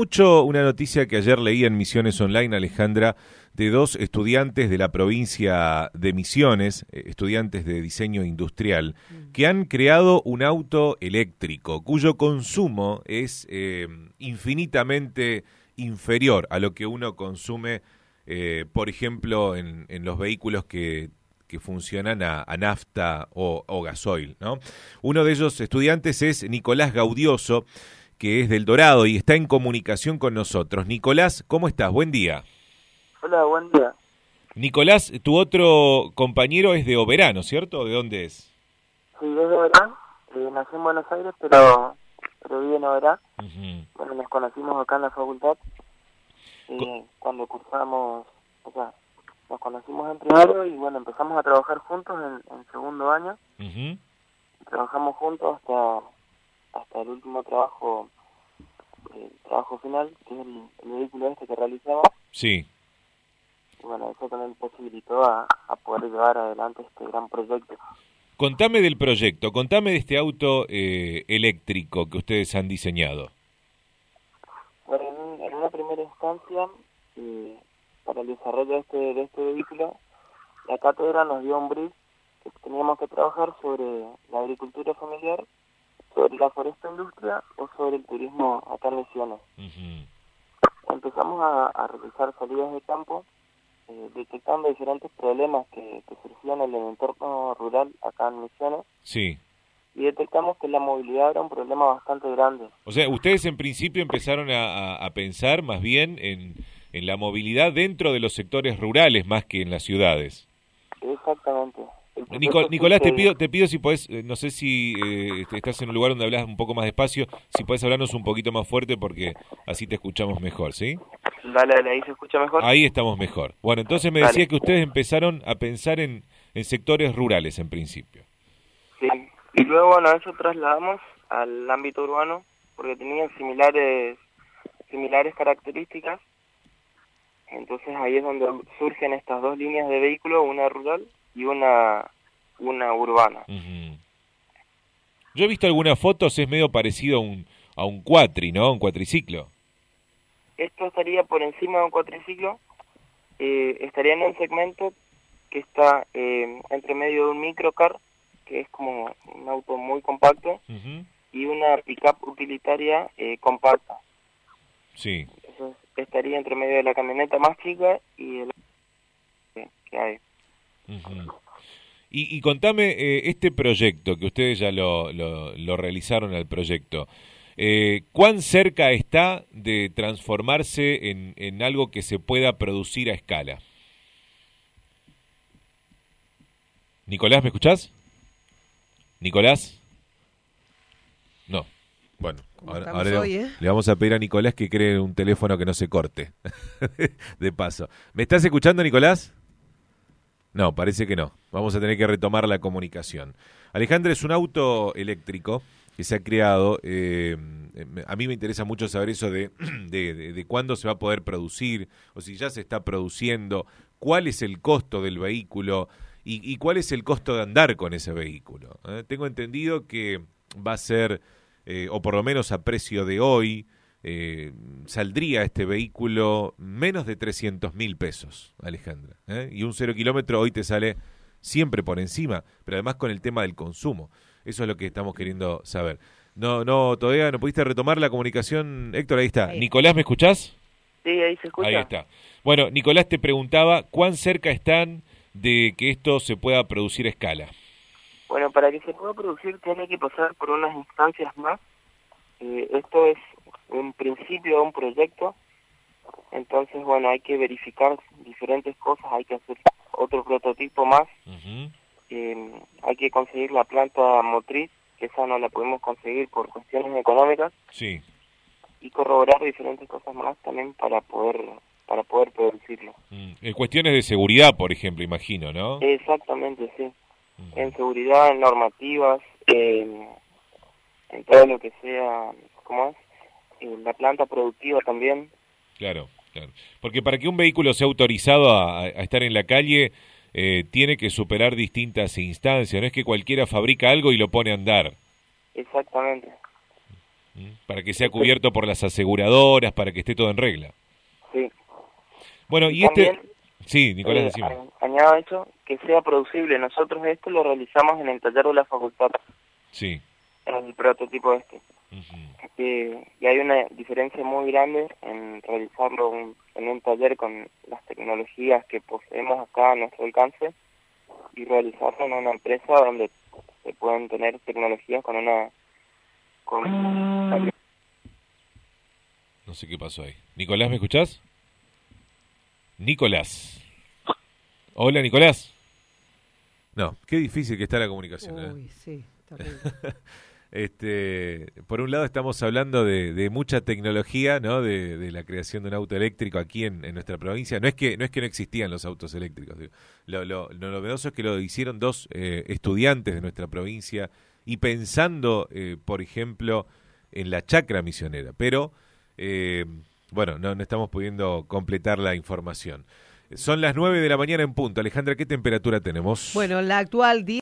Mucho una noticia que ayer leí en Misiones Online, Alejandra, de dos estudiantes de la provincia de Misiones, eh, estudiantes de diseño industrial, mm. que han creado un auto eléctrico cuyo consumo es eh, infinitamente inferior a lo que uno consume, eh, por ejemplo, en, los vehículos que funcionan a, nafta o, o, gasoil. ¿no? Uno de ellos estudiantes es Nicolás Gaudioso, que es del Dorado y está en comunicación con nosotros. Nicolás, ¿cómo estás? Buen día. Hola, buen día. Nicolás, tu otro compañero es de Oberano, ¿cierto? ¿De dónde es? Sí, es de Oberano. Eh, nací en Buenos Aires, pero, pero vive en Oberá. Bueno, nos conocimos acá en la facultad. Eh, cuando cursamos, o sea, nos conocimos en primero y bueno, empezamos a trabajar juntos en, segundo año. Trabajamos juntos hasta hasta el último trabajo, el trabajo final, que es el, vehículo este que realizamos. Sí. bueno, eso también posibilitó a, poder llevar adelante este gran proyecto. Contame del proyecto, contame de este auto eh, eléctrico que ustedes han diseñado. Bueno, en, una primera instancia, eh, para el desarrollo de este, de este vehículo, la cátedra nos dio un brief que teníamos que trabajar sobre la agricultura familiar sobre la foresta industria o sobre el turismo acá en Misiones. Empezamos a, realizar salidas de campo, eh, detectando diferentes problemas que, surgían en el entorno rural acá en Misiones. Sí. Y detectamos que la movilidad era un problema bastante grande. O sea, ustedes en principio empezaron a, pensar más bien en, en la movilidad dentro de los sectores rurales más que en las ciudades. Exactamente. Nicolás, te pido, te pido si puedes, eh, no sé si eh, estás en un lugar donde hablas un poco más despacio, si puedes hablarnos un poquito más fuerte porque así te escuchamos mejor, ¿sí? Dale, dale, ahí se escucha mejor. Ahí estamos mejor. Bueno, entonces me decía que ustedes empezaron a pensar en, en sectores rurales en principio. Sí, y luego, bueno, eso trasladamos al ámbito urbano porque tenían similares, similares características. Entonces ahí es donde surgen estas dos líneas de vehículo, una rural y una, una urbana. Yo he visto algunas fotos, es medio parecido a un, a un cuatri, ¿no? Un cuatriciclo. Esto estaría por encima de un cuatriciclo, eh, estaría en un segmento que está eh, entre medio de un microcar, que es como un auto muy compacto, y una pickup utilitaria eh, compacta. Sí. Eso estaría entre medio de la camioneta más chica y el que hay. Y, contame eh, este proyecto, que ustedes ya lo, lo, realizaron el proyecto, eh, ¿cuán cerca está de transformarse en, en algo que se pueda producir a escala? Nicolás, ¿me escuchás? Nicolás. No. Bueno, ahora, ¿eh? le, vamos a pedir a Nicolás que cree un teléfono que no se corte. de paso. ¿Me estás escuchando, Nicolás? No, parece que no. Vamos a tener que retomar la comunicación. Alejandra, es un auto eléctrico que se ha creado. Eh, a mí me interesa mucho saber eso de, de, cuándo se va a poder producir o si ya se está produciendo, cuál es el costo del vehículo y, cuál es el costo de andar con ese vehículo. ¿eh? Tengo entendido que va a ser, eh, o por lo menos a precio de hoy, eh, saldría este vehículo menos de 300 mil pesos, Alejandra. ¿eh? Y un cero kilómetro hoy te sale siempre por encima, pero además con el tema del consumo. Eso es lo que estamos queriendo saber. No, no, todavía no pudiste retomar la comunicación. Héctor, ahí está. Nicolás, ¿me escuchás? Sí, ahí se escucha. Ahí está. Bueno, Nicolás te preguntaba, ¿cuán cerca están de que esto se pueda producir a escala? Bueno, para que se pueda producir tiene que pasar por unas instancias más. Eh, esto es un principio de un proyecto, entonces bueno, hay que verificar diferentes cosas, hay que hacer otro prototipo más, em, hay que conseguir la planta motriz, que esa no la podemos conseguir por cuestiones económicas, sí. y corroborar diferentes cosas más también para poder para poder producirlo. Mm, en cuestiones de seguridad, por ejemplo, imagino, ¿no? Exactamente, sí. En seguridad, en normativas, en, en todo lo que sea, ¿cómo es? La planta productiva también. Claro, claro. Porque para que un vehículo sea autorizado a, estar en la calle, eh, tiene que superar distintas instancias. No es que cualquiera fabrica algo y lo pone a andar. Exactamente. Mm, para que sea cubierto por las aseguradoras, para que esté todo en regla. Sí. Bueno, y, este... Sí, Nicolás, eh, Añado eso, que sea producible. Nosotros esto lo realizamos en el taller de la facultad. Sí. En el prototipo este. Y hay una diferencia muy grande en realizarlo en un taller con las tecnologías que poseemos acá a nuestro alcance y realizarlo en una empresa donde se pueden tener tecnologías con una... Con... No sé qué pasó ahí. Nicolás, ¿me escuchás? Nicolás. Hola, Nicolás. No, qué difícil que está la comunicación. ¿eh? Uy, sí, este, por un lado estamos hablando de, mucha tecnología, ¿no? De, la creación de un auto eléctrico aquí en, nuestra provincia. No es que no es que no existían los autos eléctricos. Lo, lo, novedoso es que lo hicieron dos eh, estudiantes de nuestra provincia y pensando, eh, por ejemplo, en la chacra misionera. Pero bueno, no, no estamos pudiendo completar la información. Son las 9 de la mañana en punto. Alejandra, ¿qué temperatura tenemos? Bueno, la actual